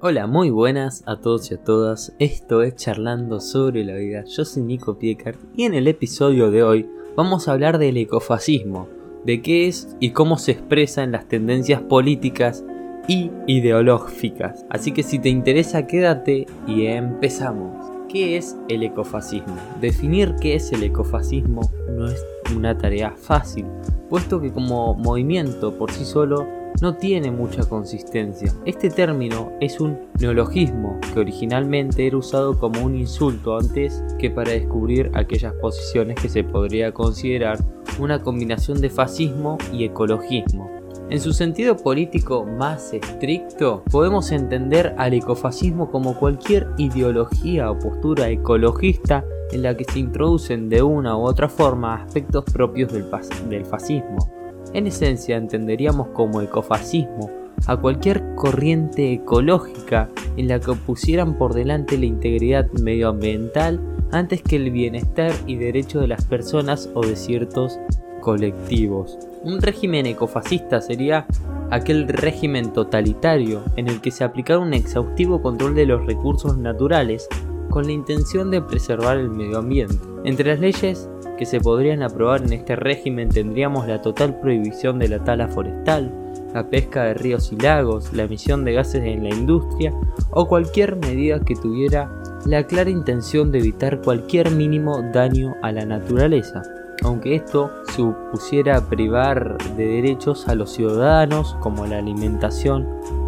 Hola, muy buenas a todos y a todas. Esto es Charlando sobre la vida. Yo soy Nico Piecart y en el episodio de hoy vamos a hablar del ecofascismo, de qué es y cómo se expresa en las tendencias políticas y ideológicas. Así que si te interesa, quédate y empezamos. ¿Qué es el ecofascismo? Definir qué es el ecofascismo no es una tarea fácil, puesto que como movimiento por sí solo no tiene mucha consistencia. Este término es un neologismo que originalmente era usado como un insulto antes que para descubrir aquellas posiciones que se podría considerar una combinación de fascismo y ecologismo. En su sentido político más estricto, podemos entender al ecofascismo como cualquier ideología o postura ecologista en la que se introducen de una u otra forma aspectos propios del, del fascismo en esencia entenderíamos como ecofascismo a cualquier corriente ecológica en la que pusieran por delante la integridad medioambiental antes que el bienestar y derecho de las personas o de ciertos colectivos. Un régimen ecofascista sería aquel régimen totalitario en el que se aplicara un exhaustivo control de los recursos naturales con la intención de preservar el medio ambiente. Entre las leyes que se podrían aprobar en este régimen tendríamos la total prohibición de la tala forestal, la pesca de ríos y lagos, la emisión de gases en la industria o cualquier medida que tuviera la clara intención de evitar cualquier mínimo daño a la naturaleza, aunque esto supusiera privar de derechos a los ciudadanos como la alimentación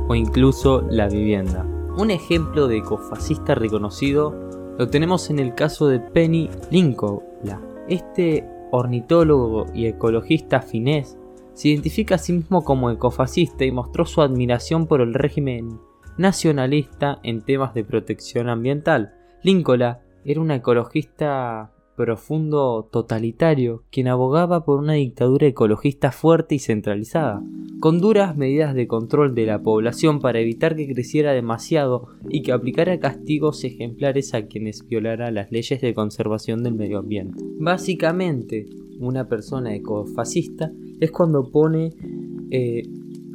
o incluso la vivienda. Un ejemplo de ecofascista reconocido lo tenemos en el caso de Penny Lincoln, este ornitólogo y ecologista finés se identifica a sí mismo como ecofascista y mostró su admiración por el régimen nacionalista en temas de protección ambiental. Lincoln era una ecologista profundo totalitario, quien abogaba por una dictadura ecologista fuerte y centralizada, con duras medidas de control de la población para evitar que creciera demasiado y que aplicara castigos ejemplares a quienes violaran las leyes de conservación del medio ambiente. Básicamente, una persona ecofascista es cuando pone eh,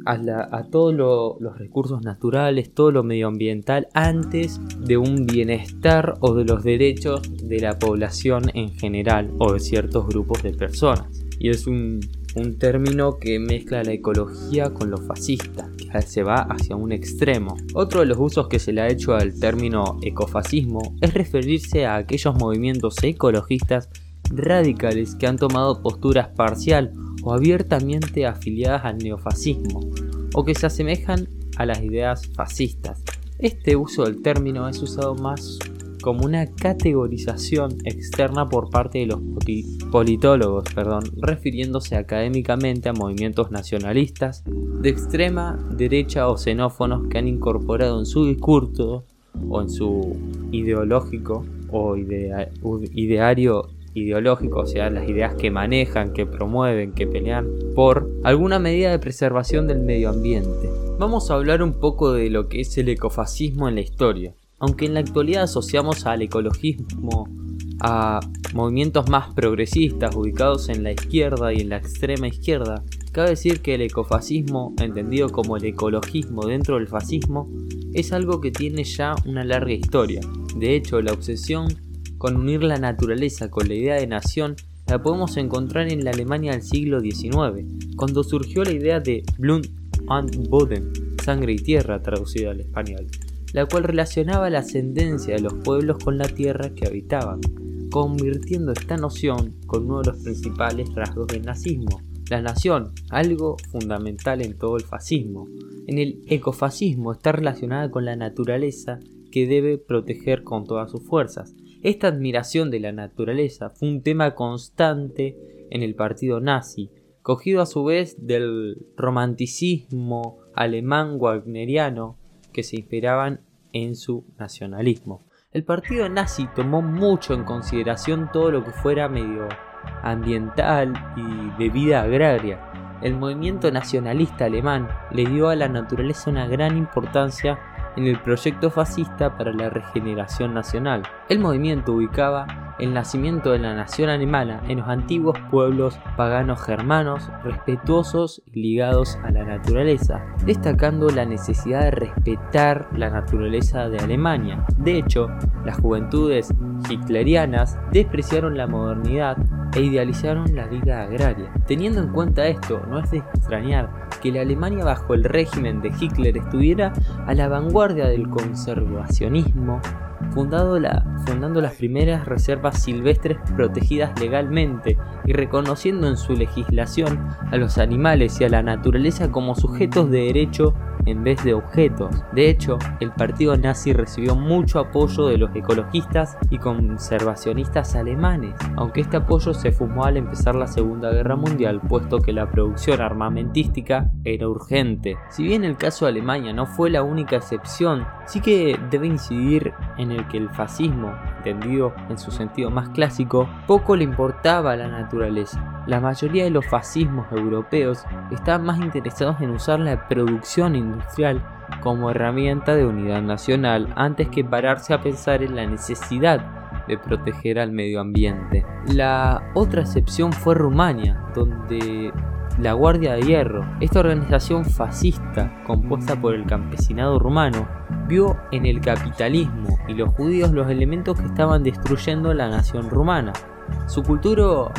a, todos los recursos naturales, todo lo medioambiental, antes de un bienestar o de los derechos de la población en general o de ciertos grupos de personas. Y es un, término que mezcla la ecología con lo fascista, que se va hacia un extremo. Otro de los usos que se le ha hecho al término ecofascismo es referirse a aquellos movimientos ecologistas radicales que han tomado posturas parcial o abiertamente afiliadas al neofascismo, o que se asemejan a las ideas fascistas. Este uso del término es usado más como una categorización externa por parte de los politólogos, refiriéndose académicamente a movimientos nacionalistas de extrema derecha o xenófonos que han incorporado en su discurso o en su ideológico o ideario ideológico, o sea, las ideas que manejan, que promueven, que pelean por alguna medida de preservación del medio ambiente. Vamos a hablar un poco de lo que es el ecofascismo en la historia. Aunque en la actualidad asociamos al ecologismo a movimientos más progresistas ubicados en la izquierda y en la extrema izquierda, cabe decir que el ecofascismo, entendido como el ecologismo dentro del fascismo, es algo que tiene ya una larga historia. De hecho, la obsesión con unir la naturaleza con la idea de nación la podemos encontrar en la Alemania del siglo XIX, cuando surgió la idea de Blut und Boden, sangre y tierra traducida al español, la cual relacionaba la ascendencia de los pueblos con la tierra que habitaban, convirtiendo esta noción con uno de los principales rasgos del nazismo, la nación, algo fundamental en todo el fascismo. En el ecofascismo está relacionada con la naturaleza que debe proteger con todas sus fuerzas, esta admiración de la naturaleza fue un tema constante en el partido nazi, cogido a su vez del romanticismo alemán wagneriano que se inspiraban en su nacionalismo. El partido nazi tomó mucho en consideración todo lo que fuera medio ambiental y de vida agraria. El movimiento nacionalista alemán le dio a la naturaleza una gran importancia en el proyecto fascista para la regeneración nacional. El movimiento ubicaba el nacimiento de la nación alemana en los antiguos pueblos paganos germanos respetuosos y ligados a la naturaleza, destacando la necesidad de respetar la naturaleza de Alemania. De hecho, las juventudes hitlerianas despreciaron la modernidad e idealizaron la vida agraria. Teniendo en cuenta esto, no es de extrañar que la Alemania bajo el régimen de Hitler estuviera a la vanguardia del conservacionismo fundando las primeras reservas silvestres protegidas legalmente y reconociendo en su legislación a los animales y a la naturaleza como sujetos de derecho en vez de objetos. De hecho, el partido nazi recibió mucho apoyo de los ecologistas y conservacionistas alemanes, aunque este apoyo se fumó al empezar la Segunda Guerra Mundial, puesto que la producción armamentística era urgente. Si bien el caso de Alemania no fue la única excepción, sí que debe incidir en el que el fascismo, entendido en su sentido más clásico, poco le importaba a la naturaleza. La mayoría de los fascismos europeos estaban más interesados en usar la producción industrial como herramienta de unidad nacional antes que pararse a pensar en la necesidad de proteger al medio ambiente. La otra excepción fue Rumania, donde la Guardia de Hierro, esta organización fascista compuesta por el campesinado rumano, vio en el capitalismo y los judíos los elementos que estaban destruyendo la nación rumana. Su cultura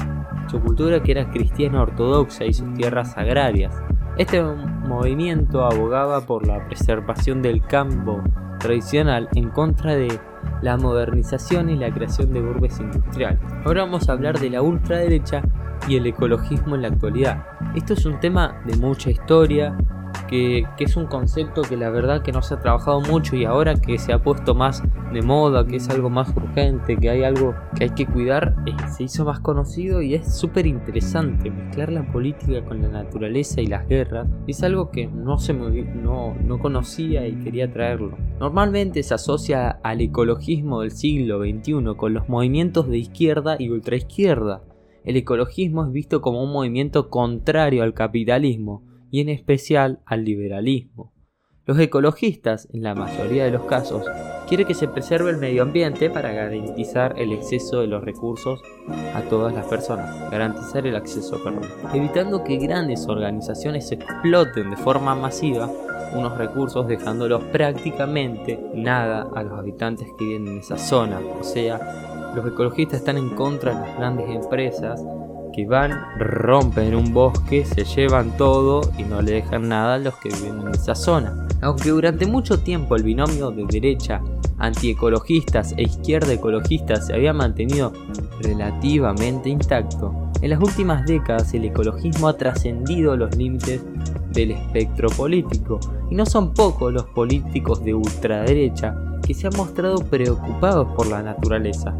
su cultura que era cristiana ortodoxa y sus tierras agrarias. Este movimiento abogaba por la preservación del campo tradicional en contra de la modernización y la creación de urbes industriales. Ahora vamos a hablar de la ultraderecha y el ecologismo en la actualidad. Esto es un tema de mucha historia, que, es un concepto que la verdad que no se ha trabajado mucho y ahora que se ha puesto más de moda, que es algo más urgente, que hay algo que hay que cuidar, eh, se hizo más conocido y es súper interesante. Mezclar la política con la naturaleza y las guerras es algo que no, se no, no conocía y quería traerlo. Normalmente se asocia al ecologismo del siglo XXI con los movimientos de izquierda y ultraizquierda. El ecologismo es visto como un movimiento contrario al capitalismo, y en especial al liberalismo. Los ecologistas, en la mayoría de los casos, quieren que se preserve el medio ambiente para garantizar el exceso de los recursos a todas las personas, garantizar el acceso, perdón, evitando que grandes organizaciones exploten de forma masiva unos recursos dejándolos prácticamente nada a los habitantes que viven en esa zona. O sea, los ecologistas están en contra de las grandes empresas van, rompen un bosque, se llevan todo y no le dejan nada a los que viven en esa zona. Aunque durante mucho tiempo el binomio de derecha antiecologistas e izquierda ecologistas se había mantenido relativamente intacto, en las últimas décadas el ecologismo ha trascendido los límites del espectro político y no son pocos los políticos de ultraderecha que se han mostrado preocupados por la naturaleza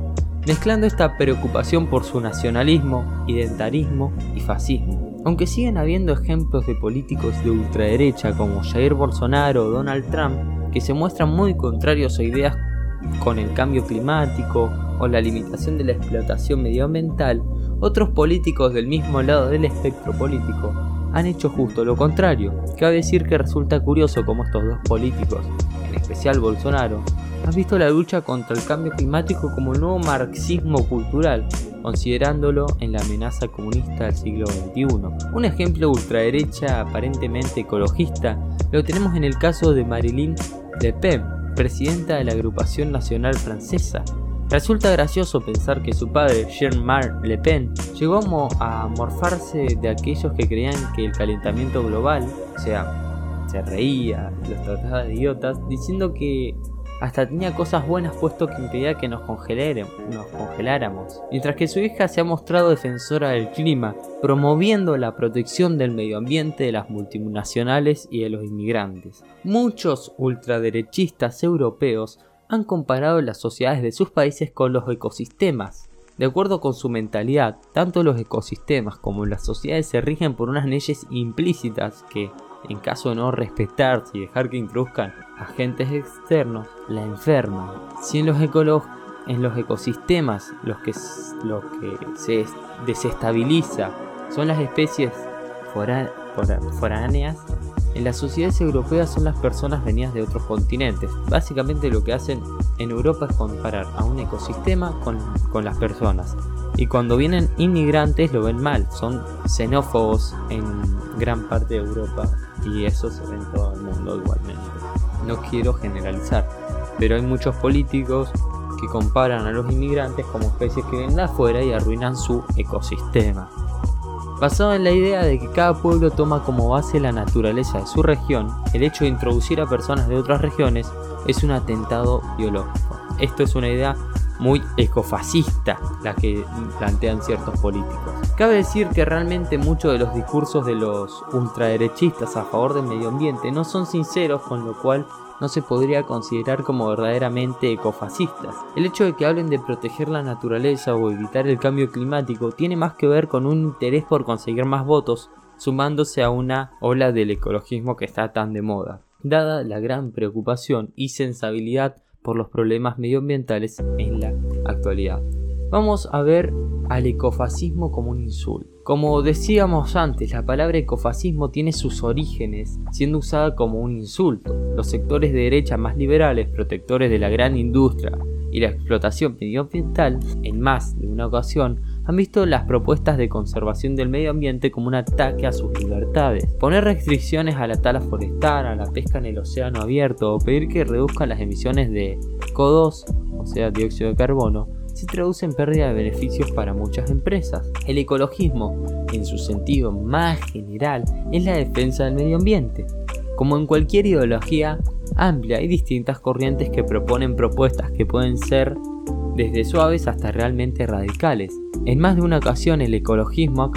mezclando esta preocupación por su nacionalismo, identarismo y fascismo. Aunque siguen habiendo ejemplos de políticos de ultraderecha como Jair Bolsonaro o Donald Trump que se muestran muy contrarios a ideas con el cambio climático o la limitación de la explotación medioambiental, otros políticos del mismo lado del espectro político han hecho justo lo contrario. Cabe decir que resulta curioso cómo estos dos políticos, en especial Bolsonaro, has visto la lucha contra el cambio climático como un nuevo marxismo cultural, considerándolo en la amenaza comunista del siglo XXI. Un ejemplo ultraderecha aparentemente ecologista lo tenemos en el caso de Marilyn Le Pen, presidenta de la agrupación nacional francesa. Resulta gracioso pensar que su padre, Jean-Marc Le Pen, llegó a morfarse de aquellos que creían que el calentamiento global, o sea, se reía, los trataba de idiotas, diciendo que hasta tenía cosas buenas puesto que impedía que nos, nos congeláramos. Mientras que su hija se ha mostrado defensora del clima, promoviendo la protección del medio ambiente de las multinacionales y de los inmigrantes. Muchos ultraderechistas europeos han comparado las sociedades de sus países con los ecosistemas. De acuerdo con su mentalidad, tanto los ecosistemas como las sociedades se rigen por unas leyes implícitas que, en caso de no respetarse y dejar que introduzcan agentes externos, la enferman. Si en los, en los ecosistemas los que, lo que se desestabiliza son las especies foráneas, en las sociedades europeas son las personas venidas de otros continentes. Básicamente lo que hacen en Europa es comparar a un ecosistema con, con las personas. Y cuando vienen inmigrantes lo ven mal, son xenófobos en gran parte de Europa y eso se ve en todo el mundo igualmente. No quiero generalizar, pero hay muchos políticos que comparan a los inmigrantes como especies que vienen de afuera y arruinan su ecosistema. Basado en la idea de que cada pueblo toma como base la naturaleza de su región, el hecho de introducir a personas de otras regiones es un atentado biológico. Esto es una idea muy ecofascista la que plantean ciertos políticos. Cabe decir que realmente muchos de los discursos de los ultraderechistas a favor del medio ambiente no son sinceros, con lo cual no se podría considerar como verdaderamente ecofascistas. El hecho de que hablen de proteger la naturaleza o evitar el cambio climático tiene más que ver con un interés por conseguir más votos, sumándose a una ola del ecologismo que está tan de moda, dada la gran preocupación y sensibilidad por los problemas medioambientales en la actualidad. Vamos a ver al ecofascismo como un insulto. Como decíamos antes, la palabra ecofascismo tiene sus orígenes siendo usada como un insulto. Los sectores de derecha más liberales, protectores de la gran industria y la explotación medioambiental, en más de una ocasión, han visto las propuestas de conservación del medio ambiente como un ataque a sus libertades. Poner restricciones a la tala forestal, a la pesca en el océano abierto o pedir que reduzcan las emisiones de CO2, o sea, dióxido de carbono, se traduce en pérdida de beneficios para muchas empresas. El ecologismo, en su sentido más general, es la defensa del medio ambiente. Como en cualquier ideología amplia, hay distintas corrientes que proponen propuestas que pueden ser desde suaves hasta realmente radicales. En más de una ocasión el ecologismo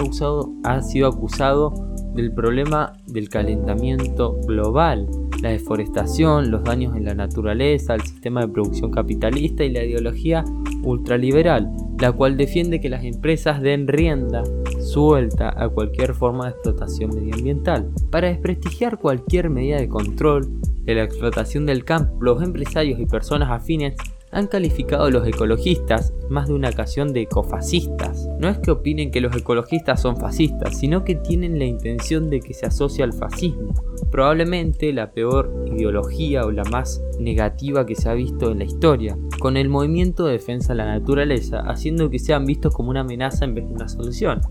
ha, sido acusado del problema del calentamiento global, la deforestación, los daños en la naturaleza, el sistema de producción capitalista y la ideología ultraliberal, la cual defiende que las empresas den rienda suelta a cualquier forma de explotación medioambiental. Para desprestigiar cualquier medida de control de la explotación del campo, los empresarios y personas afines han calificado a los ecologistas más de una ocasión de ecofascistas. No es que opinen que los ecologistas son fascistas, sino que tienen la intención de que se asocie al fascismo, probablemente la peor ideología o la más negativa que se ha visto en la historia, con el movimiento de defensa de la naturaleza, haciendo que sean vistos como una amenaza en vez de una solución.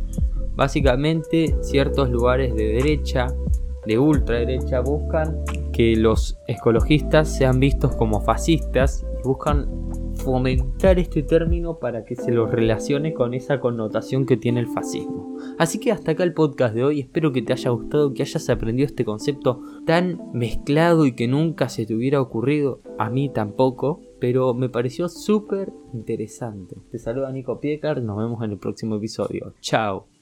Básicamente, ciertos lugares de derecha, de ultraderecha, buscan que los ecologistas sean vistos como fascistas buscan fomentar este término para que se lo relacione con esa connotación que tiene el fascismo. Así que hasta acá el podcast de hoy, espero que te haya gustado, que hayas aprendido este concepto tan mezclado y que nunca se te hubiera ocurrido, a mí tampoco, pero me pareció súper interesante. Te saluda Nico Piecar, nos vemos en el próximo episodio. Chao.